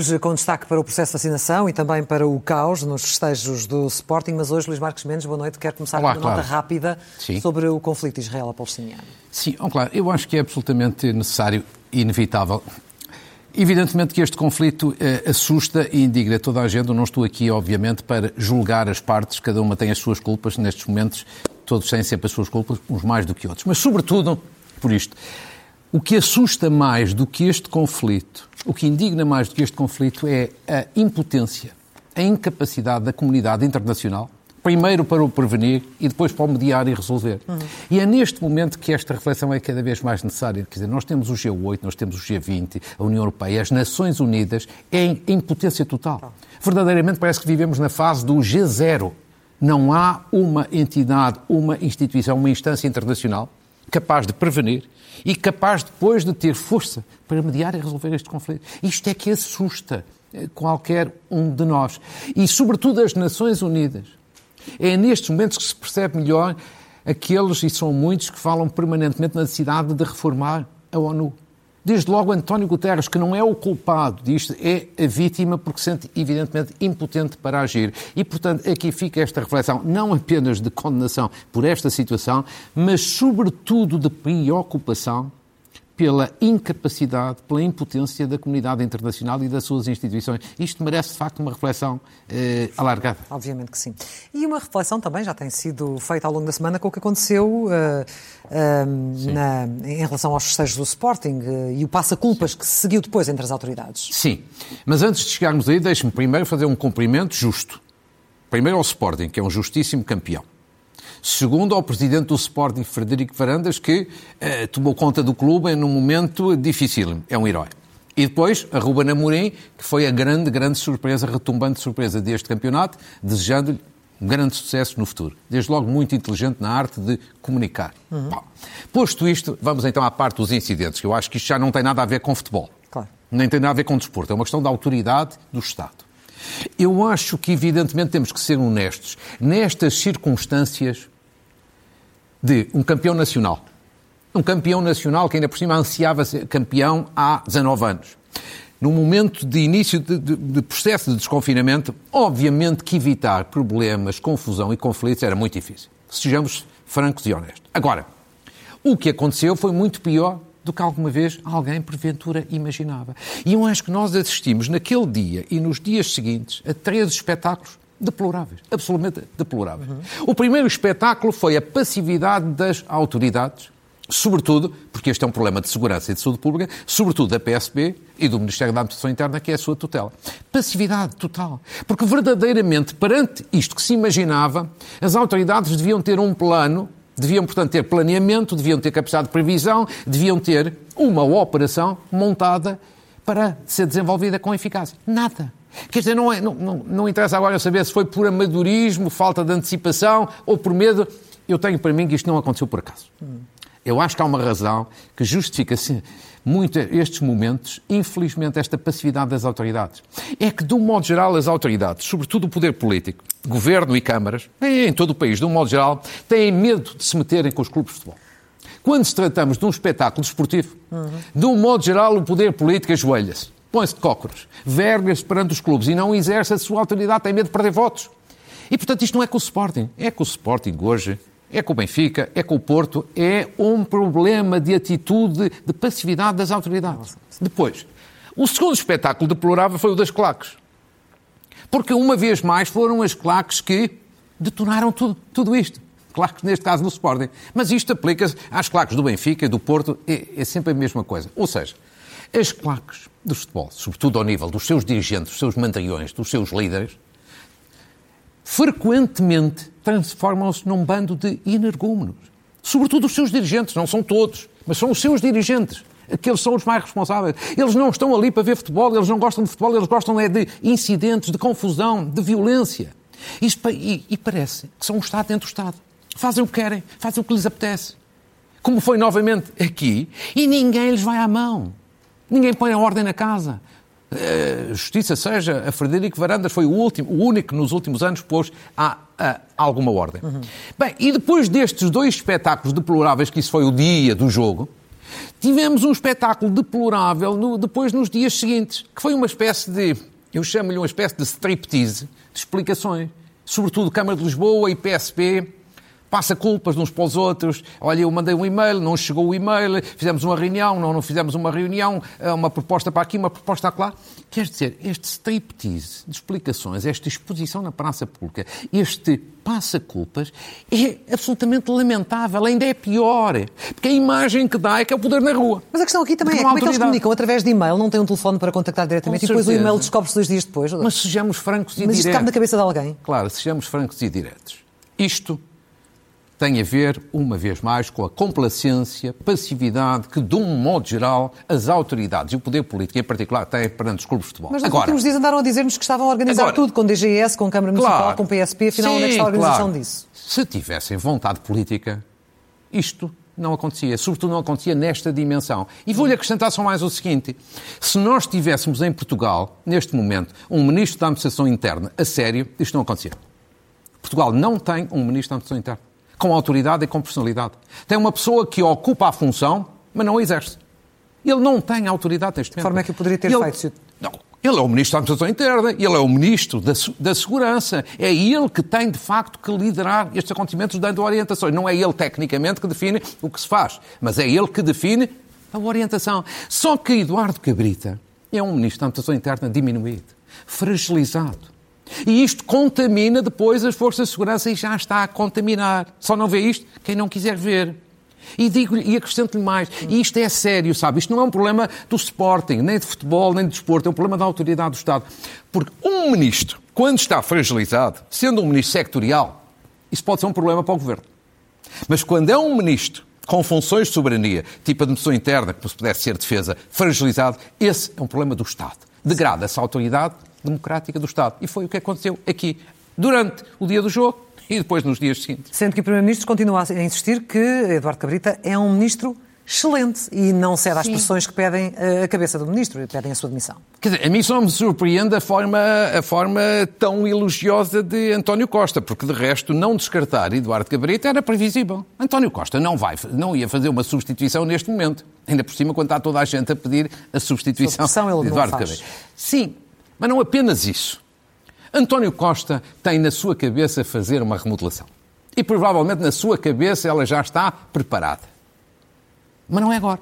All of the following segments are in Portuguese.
Hoje com destaque para o processo de vacinação e também para o caos nos festejos do Sporting, mas hoje Luís Marcos Mendes, boa noite, quero começar Olá, com uma claro. nota rápida Sim. sobre o conflito israelo-palestiniano. Sim, oh, claro, eu acho que é absolutamente necessário e inevitável Evidentemente que este conflito eh, assusta e indigna toda a gente. Eu não estou aqui, obviamente, para julgar as partes, cada uma tem as suas culpas. Nestes momentos, todos têm sempre as suas culpas, uns mais do que outros. Mas, sobretudo, por isto, o que assusta mais do que este conflito, o que indigna mais do que este conflito é a impotência, a incapacidade da comunidade internacional primeiro para o prevenir e depois para o mediar e resolver. Uhum. E é neste momento que esta reflexão é cada vez mais necessária. Quer dizer, nós temos o G8, nós temos o G20, a União Europeia, as Nações Unidas, é em, em potência total. Verdadeiramente parece que vivemos na fase do G0. Não há uma entidade, uma instituição, uma instância internacional capaz de prevenir e capaz depois de ter força para mediar e resolver este conflito. Isto é que assusta eh, qualquer um de nós. E, sobretudo, as Nações Unidas é nestes momentos que se percebe melhor aqueles, e são muitos, que falam permanentemente na necessidade de reformar a ONU. Desde logo António Guterres, que não é o culpado disto, é a vítima porque se sente evidentemente impotente para agir. E, portanto, aqui fica esta reflexão, não apenas de condenação por esta situação, mas sobretudo de preocupação pela incapacidade, pela impotência da comunidade internacional e das suas instituições. Isto merece, de facto, uma reflexão eh, alargada. Obviamente que sim. E uma reflexão também já tem sido feita ao longo da semana com o que aconteceu uh, uh, na, em relação aos festejos do Sporting uh, e o passa-culpas que se seguiu depois entre as autoridades. Sim, mas antes de chegarmos aí, deixe-me primeiro fazer um cumprimento justo. Primeiro ao Sporting, que é um justíssimo campeão. Segundo, ao presidente do Sporting, Frederico Varandas, que eh, tomou conta do clube num momento difícil. É um herói. E depois, a Ruben Amorim, que foi a grande, grande surpresa, retumbante surpresa deste campeonato, desejando-lhe um grande sucesso no futuro. Desde logo, muito inteligente na arte de comunicar. Uhum. Bom, posto isto, vamos então à parte dos incidentes, que eu acho que isto já não tem nada a ver com futebol. Claro. Nem tem nada a ver com desporto. É uma questão da autoridade do Estado. Eu acho que, evidentemente, temos que ser honestos. Nestas circunstâncias de um campeão nacional, um campeão nacional que ainda por cima ansiava ser campeão há 19 anos, no momento de início de, de, de, processo de desconfinamento, obviamente que evitar problemas, confusão e conflitos era muito difícil. Sejamos francos e honestos. Agora, o que aconteceu foi muito pior do que alguma vez alguém porventura imaginava. E eu acho que nós assistimos naquele dia e nos dias seguintes a três espetáculos deploráveis, absolutamente deploráveis. Uhum. O primeiro espetáculo foi a passividade das autoridades, sobretudo, porque este é um problema de segurança e de saúde pública, sobretudo da PSP e do Ministério da Administração Interna, que é a sua tutela. Passividade total. Porque verdadeiramente, perante isto que se imaginava, as autoridades deviam ter um plano Deviam, portanto, ter planeamento, deviam ter capacidade de previsão, deviam ter uma operação montada para ser desenvolvida com eficácia. Nada. Quer dizer, não, é, não, não, não interessa agora saber se foi por amadorismo, falta de antecipação ou por medo. Eu tenho para mim que isto não aconteceu por acaso. Eu acho que há uma razão que justifica muito estes momentos, infelizmente, esta passividade das autoridades. É que, de um modo geral, as autoridades, sobretudo o poder político, governo e câmaras, em todo o país, de um modo geral, têm medo de se meterem com os clubes de futebol. Quando se tratamos de um espetáculo desportivo, uhum. de um modo geral, o poder político ajoelha-se, põe-se de cócoras, verga-se perante os clubes e não exerce a sua autoridade, tem medo de perder votos. E, portanto, isto não é com o Sporting. É com o Sporting hoje é com o Benfica, é com o Porto, é um problema de atitude, de passividade das autoridades. Depois, o segundo espetáculo deplorável foi o das claques. Porque, uma vez mais, foram as claques que detonaram tudo, tudo isto. Claques, neste caso, no Sporting. Mas isto aplica-se às claques do Benfica e do Porto, é, é sempre a mesma coisa. Ou seja, as claques do futebol, sobretudo ao nível dos seus dirigentes, dos seus mandriões, dos seus líderes, frequentemente transformam-se num bando de energúmenos. Sobretudo os seus dirigentes, não são todos, mas são os seus dirigentes. Aqueles são os mais responsáveis. Eles não estão ali para ver futebol, eles não gostam de futebol, eles gostam é de incidentes, de confusão, de violência. e, e parece que são um Estado dentro do Estado. Fazem o que querem, fazem o que lhes apetece. Como foi novamente aqui, e ninguém lhes vai à mão. Ninguém põe a ordem na casa. Uh, justiça seja, a Frederico Varandas foi o, último, o único que nos últimos anos pôs a, a alguma ordem. Uhum. Bem, e depois destes dois espetáculos deploráveis, que isso foi o dia do jogo, Tivemos um espetáculo deplorável no, depois nos dias seguintes, que foi uma espécie de, eu chamo-lhe uma espécie de striptease de explicações. Sobretudo Câmara de Lisboa e PSP, passa culpas uns para os outros. Olha, eu mandei um e-mail, não chegou o e-mail, fizemos uma reunião, não, não fizemos uma reunião, é uma proposta para aqui, uma proposta para lá. Quer dizer, este striptease de explicações, esta exposição na praça pública, este passa-culpas, é absolutamente lamentável, ainda é pior. Porque a imagem que dá é que é o poder na rua. Mas a questão aqui também é como é que eles comunicam? Através de e-mail, não tem um telefone para contactar diretamente e depois o e-mail descobre-se dois dias depois. Mas sejamos francos e Mas diretos. Mas isto cabe na cabeça de alguém. Claro, sejamos francos e diretos. Isto tem a ver, uma vez mais, com a complacência, passividade que, de um modo geral, as autoridades e o poder político, em particular, têm perante os clubes de futebol. Mas nos agora, últimos dias andaram a dizer-nos que estavam a organizar agora, tudo, com DGS, com Câmara Municipal, claro, com PSP, afinal, sim, onde é que está a organização claro. disso? Se tivessem vontade política, isto não acontecia, sobretudo não acontecia nesta dimensão. E vou-lhe acrescentar só mais o seguinte: se nós tivéssemos em Portugal, neste momento, um ministro da Administração Interna a sério, isto não acontecia. Portugal não tem um ministro da Administração Interna com autoridade e com personalidade. Tem uma pessoa que ocupa a função, mas não a exerce. Ele não tem autoridade neste momento. De forma é que o poderia ter ele, feito? Não, ele é o Ministro da Administração Interna, ele é o Ministro da, da, Segurança. É ele que tem, de facto, que liderar estes acontecimentos dando orientações. Não é ele, tecnicamente, que define o que se faz, mas é ele que define a orientação. Só que Eduardo Cabrita é um Ministro da Administração Interna diminuído, fragilizado. E isto contamina depois as forças de segurança e já está a contaminar. Só não vê isto quem não quiser ver. E digo e acrescento-lhe mais, e isto é sério, sabe? Isto não é um problema do Sporting, nem de futebol, nem de desporto, é um problema da autoridade do Estado. Porque um ministro, quando está fragilizado, sendo um ministro sectorial, isso pode ser um problema para o governo. Mas quando é um ministro com funções de soberania, tipo administração interna, que se pudesse ser defesa, fragilizado, esse é um problema do Estado. Degrada-se a autoridade democrática do Estado. E foi o que aconteceu aqui, durante o dia do jogo e depois nos dias seguintes. Sendo que o Primeiro-Ministro continua a insistir que Eduardo Cabrita é um ministro excelente e não cede às pressões que pedem a cabeça do ministro e pedem a sua demissão. Quer dizer, a mim só me surpreende a forma, a forma tão elogiosa de António Costa, porque de resto não descartar Eduardo Cabrita era previsível. António Costa não, vai, não ia fazer uma substituição neste momento. Ainda por cima, quando está toda a gente a pedir a substituição de Eduardo Cabrita. Sim, mas não apenas isso. António Costa tem na sua cabeça fazer uma remodelação. E provavelmente na sua cabeça ela já está preparada. Mas não é agora.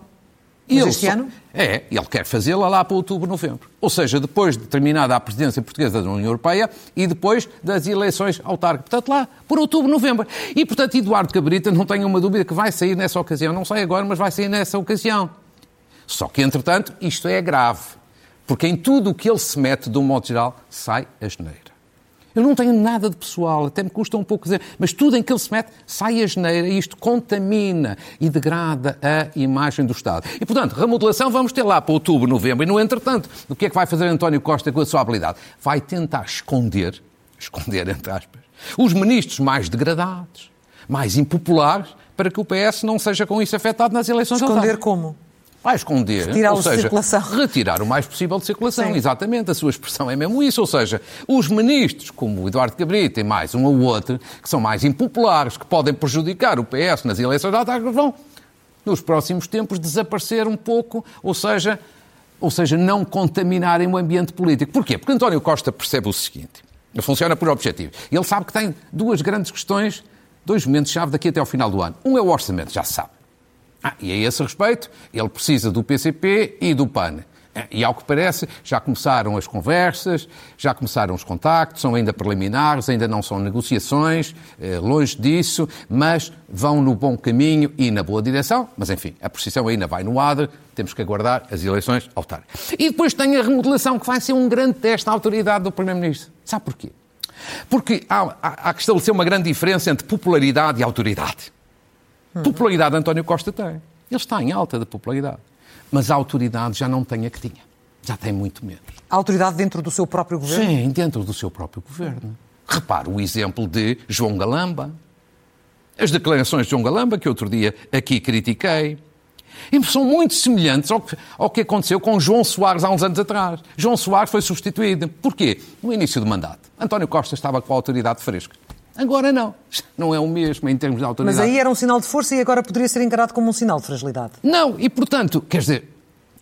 Mas ele este só... ano? É, ele quer fazê-la lá para outubro, novembro. Ou seja, depois de terminada a presidência portuguesa da União Europeia e depois das eleições autárquicas. Portanto, lá por outubro, novembro. E, portanto, Eduardo Cabrita, não tenha uma dúvida que vai sair nessa ocasião. Não sai agora, mas vai sair nessa ocasião. Só que, entretanto, isto é grave. Porque em tudo o que ele se mete, de um modo geral, sai a geneira. Eu não tenho nada de pessoal, até me custa um pouco dizer, mas tudo em que ele se mete sai a geneira e isto contamina e degrada a imagem do Estado. E, portanto, remodelação vamos ter lá para outubro, novembro. E, no entretanto, o que é que vai fazer António Costa com a sua habilidade? Vai tentar esconder, esconder entre aspas, os ministros mais degradados, mais impopulares, para que o PS não seja com isso afetado nas eleições Esconder como? Vai esconder, retirar ou seja, circulação. retirar o mais possível de circulação, Sim. exatamente, a sua expressão é mesmo isso, ou seja, os ministros, como o Eduardo Cabrita e mais um ou outro, que são mais impopulares, que podem prejudicar o PS nas eleições autárquicas, vão, nos próximos tempos, desaparecer um pouco, ou seja, ou seja, não contaminarem o ambiente político. Porquê? Porque António Costa percebe o seguinte, funciona por objetivo, ele sabe que tem duas grandes questões, dois momentos-chave daqui até ao final do ano. Um é o orçamento, já se sabe. Ah, e a esse respeito, ele precisa do PCP e do PAN. E, ao que parece, já começaram as conversas, já começaram os contactos, são ainda preliminares, ainda não são negociações, eh, longe disso, mas vão no bom caminho e na boa direção. Mas, enfim, a precisão ainda vai no ADRE, temos que aguardar as eleições autárquicas. E depois tem a remodelação, que vai ser um grande teste à autoridade do Primeiro-Ministro. Sabe porquê? Porque há, há, há que estabelecer uma grande diferença entre popularidade e autoridade. Popularidade António Costa tem. Ele está em alta de popularidade. Mas a autoridade já não tem a que tinha. Já tem muito menos. A autoridade dentro do seu próprio governo? Sim, dentro do seu próprio governo. Repare o exemplo de João Galamba. As declarações de João Galamba, que outro dia aqui critiquei. E são muito semelhantes ao que, ao que aconteceu com João Soares há uns anos atrás. João Soares foi substituído. Porquê? No início do mandato. António Costa estava com a autoridade fresca. Agora não. Não é o mesmo em termos de autoridade. Mas aí era um sinal de força e agora poderia ser encarado como um sinal de fragilidade. Não, e portanto, quer dizer,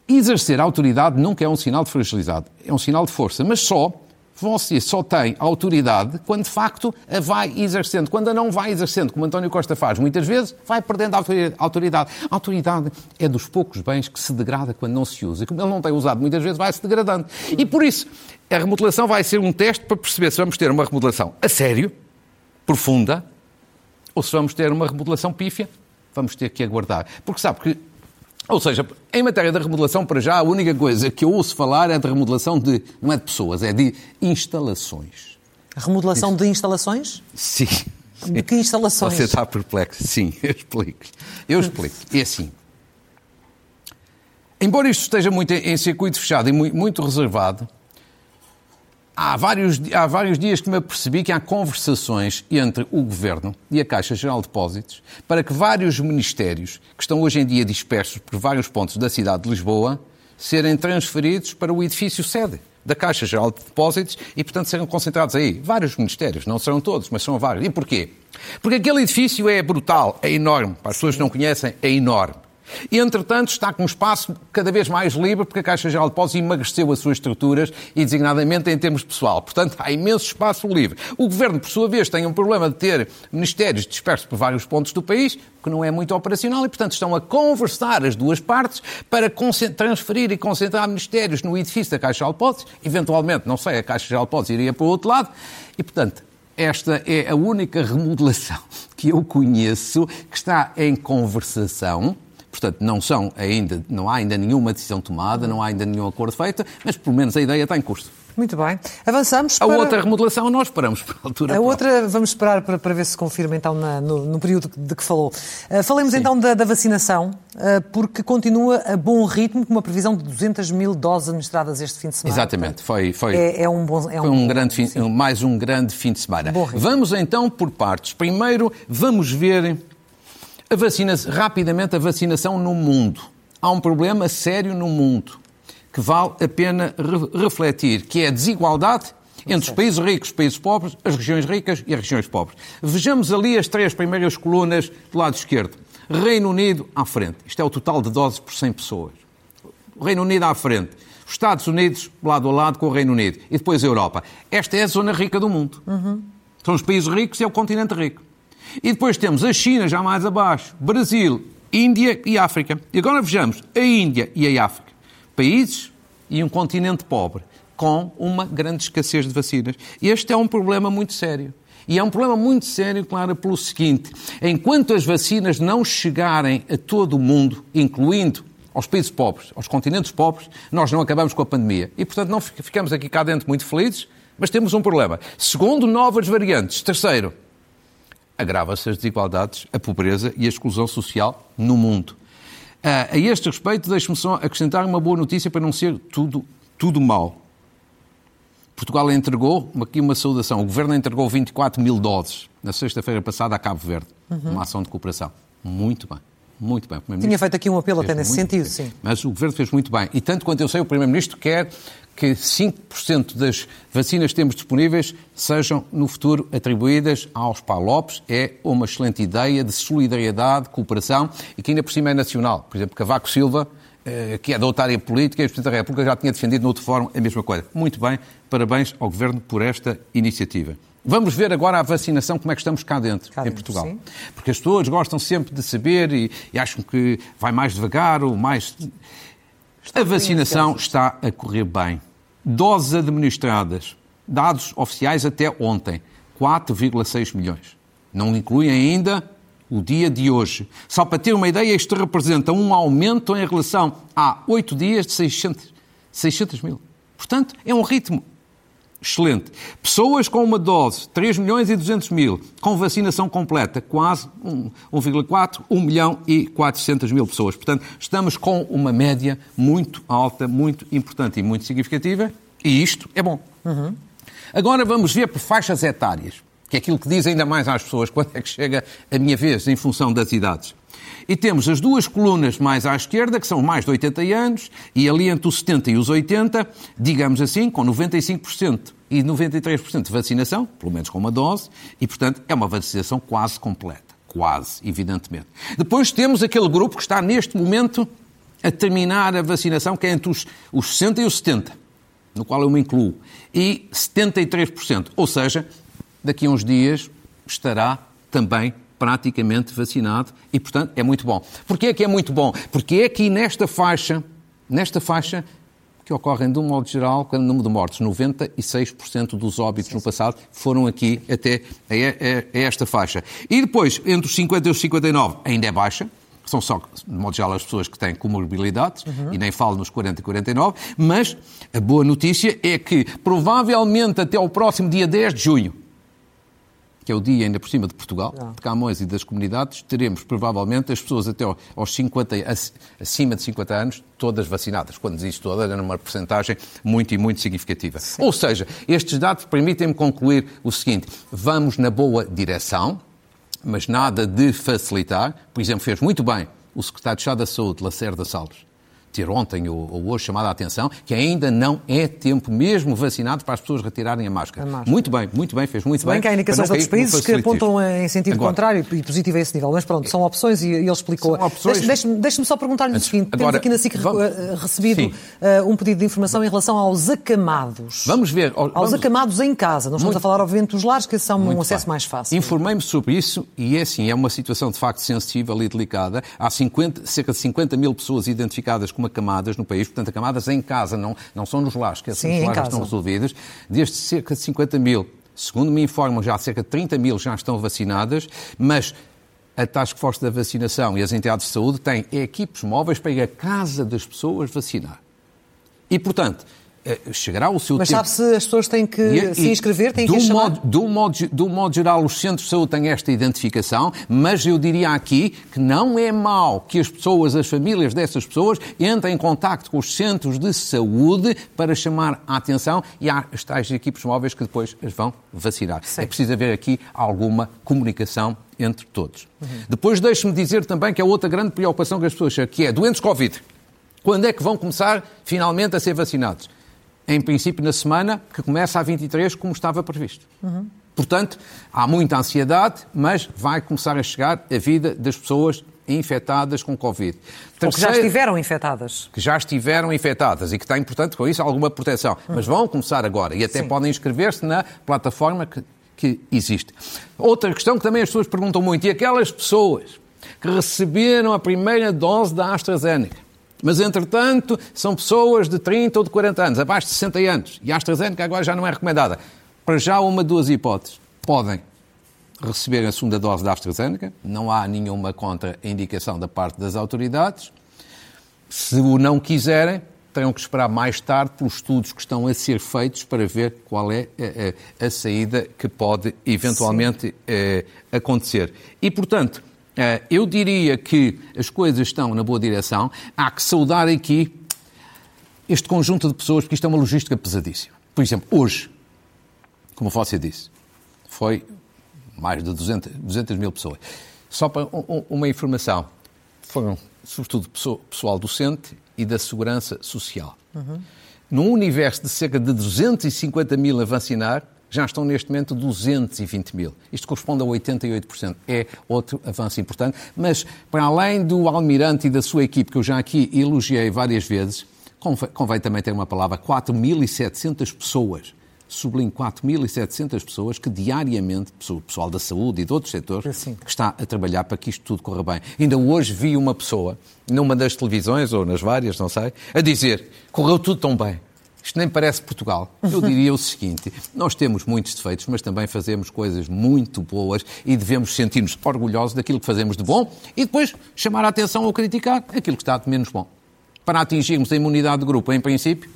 exercer autoridade nunca é um sinal de fragilidade, é um sinal de força, mas só você só tem autoridade quando de facto a vai exercendo. Quando a não vai exercendo, como António Costa faz muitas vezes, vai perdendo a autoridade. A autoridade é dos poucos bens que se degrada quando não se usa. E como ele não tem usado muitas vezes, vai se degradando. E por isso, a remodelação vai ser um teste para perceber se vamos ter uma remodelação a sério, profunda, ou se vamos ter uma remodelação pífia. Vamos ter que aguardar. Porque sabe que ou seja, em matéria da remodelação, para já, a única coisa que eu ouço falar é de remodelação de, não é de pessoas, é de instalações. remodelação Isso. de instalações? Sim. De que instalações? Você está perplexo. Sim, eu explico. Eu explico. É assim. Embora isto esteja muito em circuito fechado e muito reservado, Há vários, há vários dias que me apercebi que há conversações entre o Governo e a Caixa Geral de Depósitos para que vários ministérios, que estão hoje em dia dispersos por vários pontos da cidade de Lisboa, serem transferidos para o edifício sede da Caixa Geral de Depósitos e, portanto, serão concentrados aí. Vários ministérios, não serão todos, mas são vários. E porquê? Porque aquele edifício é brutal, é enorme. Para as pessoas que não conhecem, é enorme. E, entretanto, está com um espaço cada vez mais livre, porque a Caixa Geral de Depósitos emagreceu as suas estruturas, e designadamente em termos pessoal. Portanto, há imenso espaço livre. O Governo, por sua vez, tem um problema de ter ministérios dispersos por vários pontos do país, que não é muito operacional, e, portanto, estão a conversar as duas partes para transferir e concentrar ministérios no edifício da Caixa Geral de Depósitos. Eventualmente, não sei, a Caixa Geral de Depósitos iria para o outro lado. E, portanto, esta é a única remodelação que eu conheço que está em conversação Portanto, não são ainda, não há ainda nenhuma decisão tomada, não há ainda nenhum acordo feito, mas pelo menos a ideia está em curso. Muito bem. Avançamos para... A outra remodelação nós esperamos para a altura. A outra vamos esperar para, para ver se confirma então na, no, no, período de que falou. Uh, falemos Sim. então da, da vacinação, uh, porque continua a bom ritmo, com uma previsão de 200 mil doses administradas este fim de semana. Exatamente. Foi, foi, é, é um bom... É um, foi um grande fim, mais um grande fim de semana. Vamos então por partes. Primeiro, vamos ver a vacina, rapidamente, a vacinação no mundo. Há um problema sério no mundo que vale a pena re refletir, que é a desigualdade entre os países ricos, os países pobres, as regiões ricas e as regiões pobres. Vejamos ali as três primeiras colunas do lado esquerdo. Reino Unido à frente. Isto é o total de doses por 100 pessoas. O Reino Unido à frente. Os Estados Unidos lado a lado com o Reino Unido. E depois a Europa. Esta é a zona rica do mundo. Uhum. São os países ricos e é o continente rico. E depois temos a China já mais abaixo, Brasil, Índia e África. E agora vejamos a Índia e a África. Países e um continente pobre, com uma grande escassez de vacinas. Este é um problema muito sério. E é um problema muito sério, claro, pelo seguinte: enquanto as vacinas não chegarem a todo o mundo, incluindo aos países pobres, aos continentes pobres, nós não acabamos com a pandemia. E, portanto, não ficamos aqui cá dentro muito felizes, mas temos um problema. Segundo, novas variantes. Terceiro, agrava-se as desigualdades, a pobreza e a exclusão social no mundo. Uh, a este respeito, deixe-me só acrescentar uma boa notícia para não ser tudo, tudo mal. Portugal entregou, aqui uma saudação, o Governo entregou 24 mil doses na sexta-feira passada a Cabo Verde, uhum. uma ação de cooperação. Muito bem. Muito bem. Tinha feito aqui um apelo até nesse sentido, bem. sim. Mas o Governo fez muito bem. E tanto quanto eu sei, o Primeiro-Ministro quer que 5% das vacinas que temos disponíveis sejam, no futuro, atribuídas aos PALOPs. É uma excelente ideia de solidariedade, cooperação e que ainda por cima é nacional. Por exemplo, Cavaco Silva, eh, que é da outra área política, e o Presidente da República já tinha defendido no outro fórum a mesma coisa. Muito bem, parabéns ao Governo por esta iniciativa. Vamos ver agora a vacinação, como é que estamos cá dentro, cá em dentro, Portugal. Sim. Porque as pessoas gostam sempre de saber e, e acham que vai mais devagar ou mais. Está a vacinação está a correr bem. Doses administradas, dados oficiais até ontem, 4,6 milhões. Não incluem ainda o dia de hoje. Só para ter uma ideia, isto representa um aumento em relação a oito dias de 600, 600 mil. Portanto, é um ritmo Excelente. Pessoas com uma dose, 3 milhões e 200 mil, com vacinação completa, quase 1,4, 1 milhão e 400 mil pessoas. Portanto, estamos com uma média muito alta, muito importante e muito significativa, e isto é bom. Uhum. Agora vamos ver por faixas etárias, que é aquilo que diz ainda mais às pessoas quando é que chega a minha vez, em função das idades. E temos as duas colunas mais à esquerda, que são mais de 80 anos, e ali entre os 70 e os 80, digamos assim, com 95% e 93% de vacinação, pelo menos com uma dose, e, portanto, é uma vacinação quase completa. Quase, evidentemente. Depois temos aquele grupo que está neste momento a terminar a vacinação, que é entre os, os 60 e os 70, no qual eu me incluo, e 73%. Ou seja, daqui a uns dias estará também praticamente vacinado e, portanto, é muito bom. Porquê é que é muito bom? Porque é aqui nesta faixa, nesta faixa, que ocorrem de um modo geral, com o número de mortes, 96% dos óbitos no passado foram aqui até a, esta faixa. E depois, entre os 50 e os 59, ainda é baixa, são só, de modo geral, as pessoas que têm comorbilidades, uhum. e nem falo nos 40 e 49, mas a boa notícia é que, provavelmente até ao próximo dia 10 de junho, que é o dia ainda por cima de Portugal, ah. de Camões e das comunidades, teremos provavelmente as pessoas até aos 50, acima de 50 anos, todas vacinadas. Quando diz todas, é numa porcentagem muito e muito significativa. Sim. Ou seja, estes dados permitem-me concluir o seguinte: vamos na boa direção, mas nada de facilitar. Por exemplo, fez muito bem o secretário de Estado da Saúde, Lacerda Salles, ter ontem ou, ou hoje chamado a atenção que ainda não é tempo, mesmo vacinado, para as pessoas retirarem a máscara. A máscara. Muito bem, muito bem, fez muito bem. bem que há indicações de outros países que apontam em sentido Agora, contrário e positivo a esse nível. Mas pronto, são opções e, ele explicou. Deixe-me deixe só perguntar-lhe o seguinte: Agora, temos aqui na SIC vamos... Eh, recebido uh, um pedido de informação em relação aos acamados. Vamos ver. Aos vamos... acamados em casa. Não estamos muito... a falar, obviamente, dos lares, que são um acesso bem. mais fácil. Informei-me sobre isso e é assim, é uma situação de facto sensível e delicada. Há 50, cerca de 50 mil pessoas identificadas como acamadas no país portanto, acamadas em casa, não, não são nos lares, que essas lares estão resolvidas, desde cerca de 50 mil. Segundo me informam, já cerca de 30 mil já estão vacinadas, mas a Task Force da Vacinação e as entidades de saúde têm equipes móveis para ir à casa das pessoas vacinar. E, portanto, chegará o seu Mas tempo. Mas sabe se as pessoas têm que e, se inscrever, têm que chamar? Modo, do, modo, do modo geral, os centros de saúde têm esta identificação, mas eu diria aqui que não é mau que as pessoas, as famílias dessas pessoas, entrem em contato com os centros de saúde para chamar a atenção e há as tais equipes móveis que depois as vão vacinar. Sim. É preciso haver aqui alguma comunicação entre todos. Uhum. Depois deixe-me dizer também que é outra grande preocupação que as pessoas têm, que é doentes Covid. Quando é que vão começar finalmente a ser vacinados? Em princípio, na semana que começa a 23, como estava previsto. Uhum. Portanto, há muita ansiedade, mas vai começar a chegar a vida das pessoas infectadas com Covid. Terceiro, Ou que já estiveram infectadas. Que já estiveram infectadas e que têm, portanto, com isso alguma proteção. Uhum. Mas vão começar agora e até Sim. podem inscrever-se na plataforma que, que existe. Outra questão que também as pessoas perguntam muito, e aquelas pessoas que receberam a primeira dose da AstraZeneca, mas, entretanto, são pessoas de 30 ou de 40 anos, abaixo de 60 anos. E a AstraZeneca agora já não é recomendada. Para já, uma, duas hipóteses. Podem receber a segunda dose da AstraZeneca, não há nenhuma contra-indicação da parte das autoridades. Se o não quiserem, terão que esperar mais tarde pelos estudos que estão a ser feitos para ver qual é a, a, a saída que pode eventualmente eh, acontecer. E, portanto, eh, eu diria que as coisas estão na boa direção. Há que saudar aqui este conjunto de pessoas, porque isto é uma logística pesadíssima. Por exemplo, hoje, como você disse, foi mais de 200, 200 mil pessoas. Só para uma informação, foram sobretudo pessoal docente e da segurança social. Uhum. Num universo de cerca de 250 mil a vacinar, já estão neste momento 220 mil. Isto corresponde a 88%. É outro avanço importante. Mas, para além do Almirante e da sua equipe, que eu já aqui elogiei várias vezes, convém, convém também ter uma palavra: 4.700 pessoas sublinho 4.700 pessoas que diariamente, pessoal da saúde e de outros setores, Sim. que está a trabalhar para que isto tudo corra bem. Ainda hoje vi uma pessoa, numa das televisões ou nas várias, não sei, a dizer: correu tudo tão bem. Isto nem parece Portugal. Eu diria o seguinte: nós temos muitos defeitos, mas também fazemos coisas muito boas e devemos sentir-nos orgulhosos daquilo que fazemos de bom e depois chamar a atenção ou criticar aquilo que está de menos bom. Para atingirmos a imunidade de grupo, em princípio,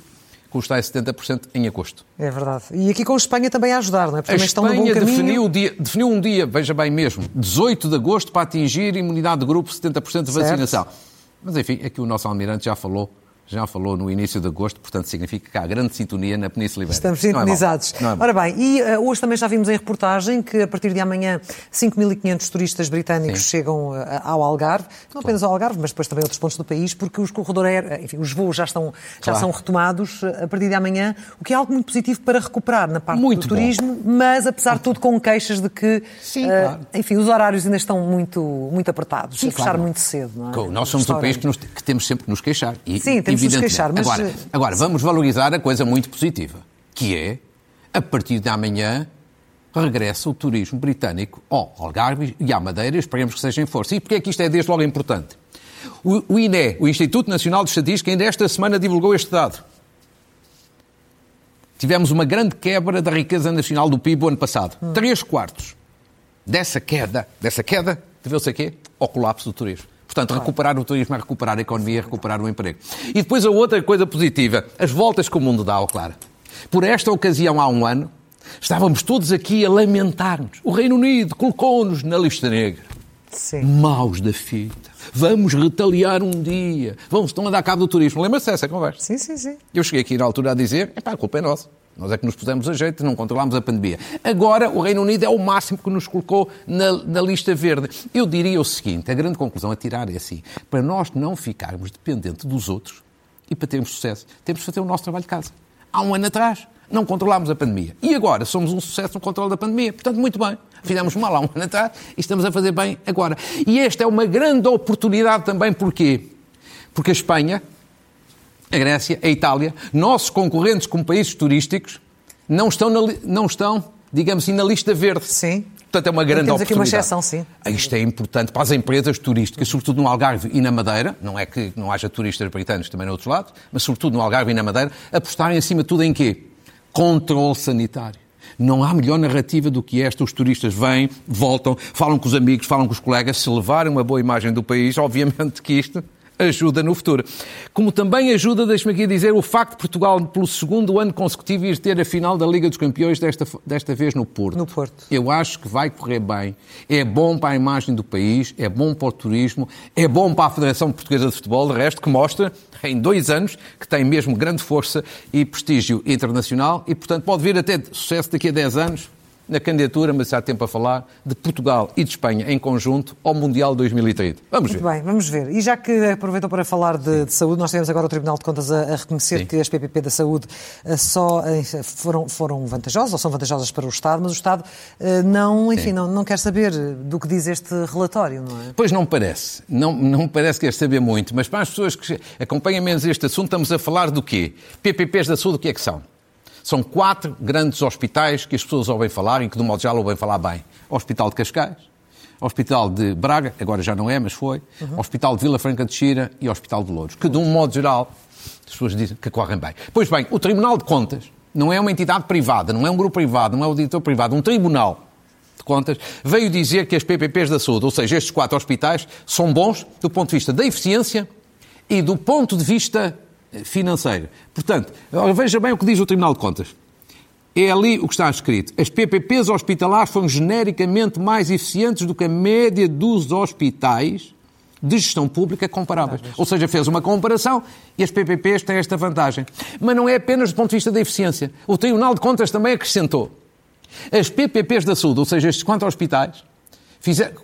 custa 70% em agosto. É verdade. E aqui com a Espanha também a ajudar, não é? Porque a Espanha definiu, dia, definiu, um dia, veja bem mesmo, 18 de agosto para atingir imunidade de grupo, 70% de vacinação. Certo. Mas enfim, aqui o nosso almirante já falou já falou no início de agosto, portanto significa que há grande sintonia na Península Ibérica. Estamos sintonizados. É Ora bem, e uh, hoje também já vimos em reportagem que a partir de amanhã 5.500 turistas britânicos Sim. chegam uh, ao Algarve, não apenas ao Algarve, mas depois também a outros pontos do país, porque os corredores, enfim, os voos já, estão, já claro. são retomados a partir de amanhã, o que é algo muito positivo para recuperar na parte muito do turismo, bom. mas apesar de tudo com queixas de que, Sim, uh, claro. enfim, os horários ainda estão muito, muito apertados, Sim, fechar claro. muito cedo. Não é? Nós somos um país que, nos, que, temos sempre que nos queixar. E, Sim, temos nos queixar, mas... Agora, agora, vamos valorizar a coisa muito positiva, que é, a partir de amanhã, regressa o turismo britânico ao Algarve e à Madeira, esperemos que seja em força. E porquê é que isto é desde logo importante? O, o INE, o Instituto Nacional de Estatística, ainda esta semana divulgou este dado. Tivemos uma grande quebra da riqueza nacional do PIB o ano passado. Hum. Três quartos dessa queda, dessa queda, deveu-se a quê? Ao colapso do turismo. Portanto, recuperar o turismo é recuperar a economia, é recuperar o emprego. E depois a outra coisa positiva, as voltas que o mundo dá ao claro. Por esta ocasião, há um ano, estávamos todos aqui a lamentar-nos. O Reino Unido colocou-nos na lista negra. Sim. Maus da fita. Vamos retaliar um dia. Vamos, estão a dar cabo do turismo. Lembra-se dessa conversa? Sim, sim, sim. Eu cheguei aqui na altura a dizer, a culpa é nossa. Nós é que nos pusemos a jeito, não controlámos a pandemia. Agora, o Reino Unido é o máximo que nos colocou na, na, lista verde. Eu diria o seguinte: a grande conclusão a tirar é assim: para nós não ficarmos dependentes dos outros e para termos sucesso, temos de fazer o nosso trabalho de casa. Há um ano atrás, não controlámos a pandemia. E agora somos um sucesso no controle da pandemia. Portanto, muito bem. Fizemos mal há um ano atrás e estamos a fazer bem agora. E esta é uma grande oportunidade também, porquê? Porque a Espanha, a Grécia, a Itália, nossos concorrentes como países turísticos, não estão, na, não estão digamos assim, na lista verde. Sim. Portanto, é uma grande Temos aqui uma exceção, sim. Isto é importante para as empresas turísticas, sobretudo no Algarve e na Madeira, não é que não haja turistas britânicos também no outro lado, mas sobretudo no Algarve e na Madeira, apostarem acima de tudo em quê? Controle sanitário. Não há melhor narrativa do que esta. Os turistas vêm, voltam, falam com os amigos, falam com os colegas. Se levarem uma boa imagem do país, obviamente que isto ajuda no futuro. Como também ajuda, deixe-me aqui dizer, o facto de Portugal, pelo segundo ano consecutivo, ir ter a final da Liga dos Campeões, desta, desta vez no Porto. No Porto. Eu acho que vai correr bem. É bom para a imagem do país, é bom para o turismo, é bom para a Federação Portuguesa de Futebol, de resto, que mostra em dois anos que tem mesmo grande força e prestígio internacional e, portanto, pode vir até sucesso daqui a 10 anos na candidatura, mas há tempo a falar, de Portugal e de Espanha em conjunto ao Mundial 2030. Vamos Muito ver. bem, vamos ver. E já que aproveitou para falar de, de saúde, nós temos agora o Tribunal de Contas a, a reconhecer Sim. que as PPP da saúde eh, só eh, foram, foram vantajosas, ou são vantajosas para o Estado, mas o Estado eh, não, enfim, não, não quer saber do que diz este relatório, não é? Pois não parece. Não, não parece que quer saber muito, mas para as pessoas que acompanham menos este assunto, estamos a falar do quê? PPPs da saúde, o que é que são? São quatro grandes hospitais que as pessoas ouvem falar e que, de um modo geral, ouvem falar bem. O Hospital de Cascais, o Hospital de Braga, agora já não é, mas foi, uhum. o Hospital de Vila Franca de Xira e o Hospital de Louros, que, de um modo geral, as pessoas dizem que correm bem. Pois bem, o Tribunal de Contas não é uma entidade privada, não é um grupo privado, não é um auditor privado, um tribunal de contas, veio dizer que as PPPs da saúde, ou seja, estes quatro hospitais, são bons do ponto de vista da eficiência e do ponto de vista financeira. Portanto, veja bem o que diz o Tribunal de Contas. É ali o que está escrito. As PPPs hospitalares foram genericamente mais eficientes do que a média dos hospitais de gestão pública comparáveis. Ou seja, fez uma comparação e as PPPs têm esta vantagem. Mas não é apenas do ponto de vista da eficiência. O Tribunal de Contas também acrescentou. As PPPs da saúde, ou seja, estes quatro hospitais, fizeram,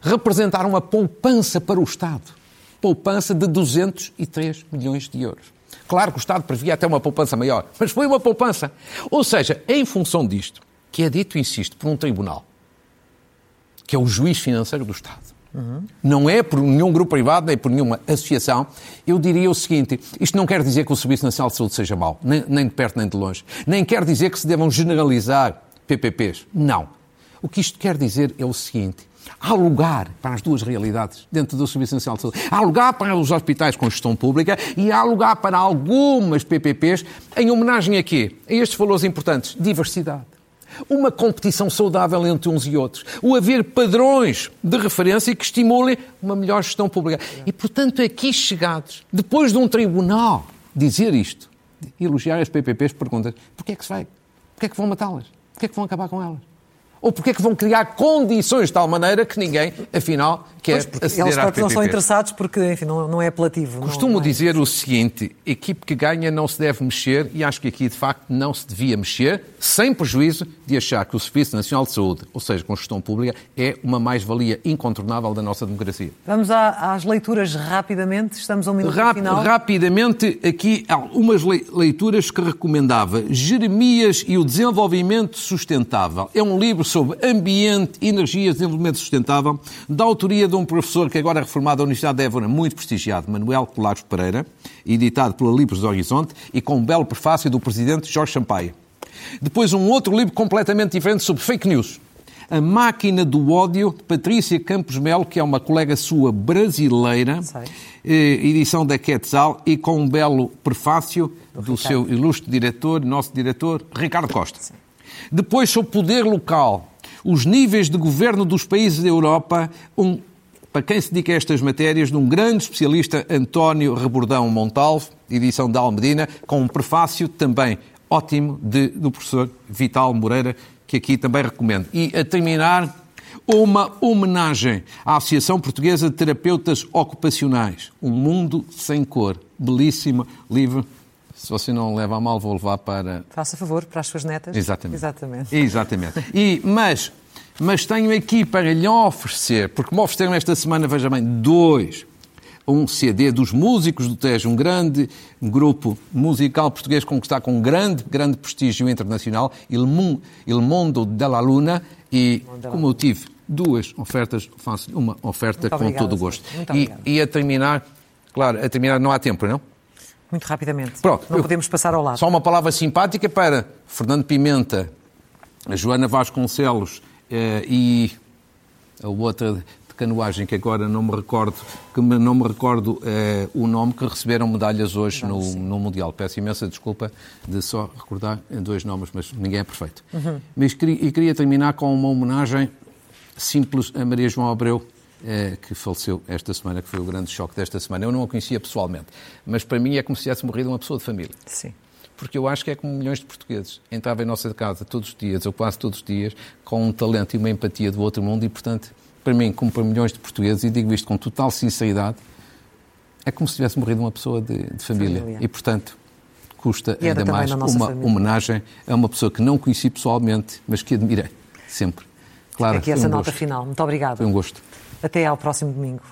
representaram uma poupança para o Estado poupança de 203 milhões de euros. Claro que o Estado previa até uma poupança maior, mas foi uma poupança. Ou seja, em função disto, que é dito, insisto, por um tribunal, que é o juiz financeiro do Estado, Uhum. Não é por nenhum grupo privado, nem por nenhuma associação. Eu diria o seguinte: isto não quer dizer que o Serviço Nacional de Saúde seja mau, nem, nem de perto nem de longe. Nem quer dizer que se devam generalizar PPPs. Não. O que isto quer dizer é o seguinte: Há lugar para as duas realidades dentro do Serviço Nacional de Saúde. Há lugar para os hospitais com gestão pública e há lugar para algumas PPPs em homenagem a quê? A estes valores importantes. Diversidade. Uma competição saudável entre uns e outros. O haver padrões de referência que estimulem uma melhor gestão pública. E, portanto, aqui chegados, depois de um tribunal dizer isto, elogiar as PPPs, perguntas, porquê é que se vai? Porquê é que vão matá-las? Porquê é que vão acabar com elas? Ou porque é que vão criar condições de tal maneira que ninguém, afinal, quer pois, aceder eles à não são interessados porque, enfim, não, não é apelativo. Costumo não, não é dizer o seguinte, equipe que ganha não se deve mexer e acho que aqui, de facto, não se devia mexer, sem prejuízo de achar que o Serviço Nacional de Saúde, ou seja, com gestão pública, é uma mais-valia incontornável da nossa democracia. Vamos às leituras rapidamente, estamos a um minuto Rap final. Rapidamente, aqui há umas leituras que recomendava. Jeremias e o Desenvolvimento Sustentável. É um livro sobre ambiente, energia e desenvolvimento sustentável, da autoria de um professor que agora é reformado da Universidade de Évora, muito prestigiado, Manuel Colares Pereira, editado pela Livros do Horizonte e com um belo prefácio do presidente Jorge Sampaio. Depois um outro livro completamente diferente sobre fake news. A Máquina do Ódio, de Patrícia Campos Melo, que é uma colega sua brasileira, eh, edição da Quetzal, e com um belo prefácio do, do seu ilustre diretor, nosso diretor, Ricardo Costa. Sim. Depois, sobre poder local, os níveis de governo dos países da Europa, um, para quem se dedica a estas matérias, de um grande especialista, António Rebordão Montalvo, edição da Almedina, com um prefácio também ótimo de, do professor Vital Moreira, que aqui também recomendo. E a terminar, uma homenagem à Associação Portuguesa de Terapeutas Ocupacionais, Um Mundo Sem Cor. Belíssimo livro se você não leva a mal, vou levar para. Faça favor, para as suas netas. Exatamente. Exatamente. Exatamente. E, mas, mas tenho aqui para lhe oferecer, porque me ofereceram esta semana, veja bem, dois. Um CD dos músicos do Tejo, um grande grupo musical português com que está com grande, grande prestígio internacional, Il, Mondo della Luna, e como eu tive duas ofertas, faço uma oferta Muito com obrigada, todo o gosto. E, e a terminar, claro, a terminar não há tempo, não? Muito rapidamente. Pronto, não podemos passar ao lado. Só uma palavra simpática para Fernando Pimenta, a Joana Vasconcelos eh, e a outra de canoagem que agora não me recordo, que não me recordo eh, o nome, que receberam medalhas hoje no, no, Mundial. Peço imensa desculpa de só recordar dois nomes, mas ninguém é perfeito. Uhum. Mas e queria terminar com uma homenagem simples a Maria João Abreu, é, que faleceu esta semana, que foi o grande choque desta semana. Eu não a conhecia pessoalmente, mas para mim é como se tivesse morrido uma pessoa de família. Sim. Porque eu acho que é como milhões de portugueses. Entrava em nossa casa todos os dias, ou quase todos os dias, com um talento e uma empatia do outro mundo e, portanto, para mim, como para milhões de portugueses, e digo isto com total sinceridade, é como se tivesse morrido uma pessoa de, de família. família. E, portanto, custa e ainda mais uma família. homenagem a uma pessoa que não conheci pessoalmente, mas que admirei sempre. Claro, Aqui essa um nota gosto. final. Muito obrigada. Foi um gosto. Até ao próximo domingo.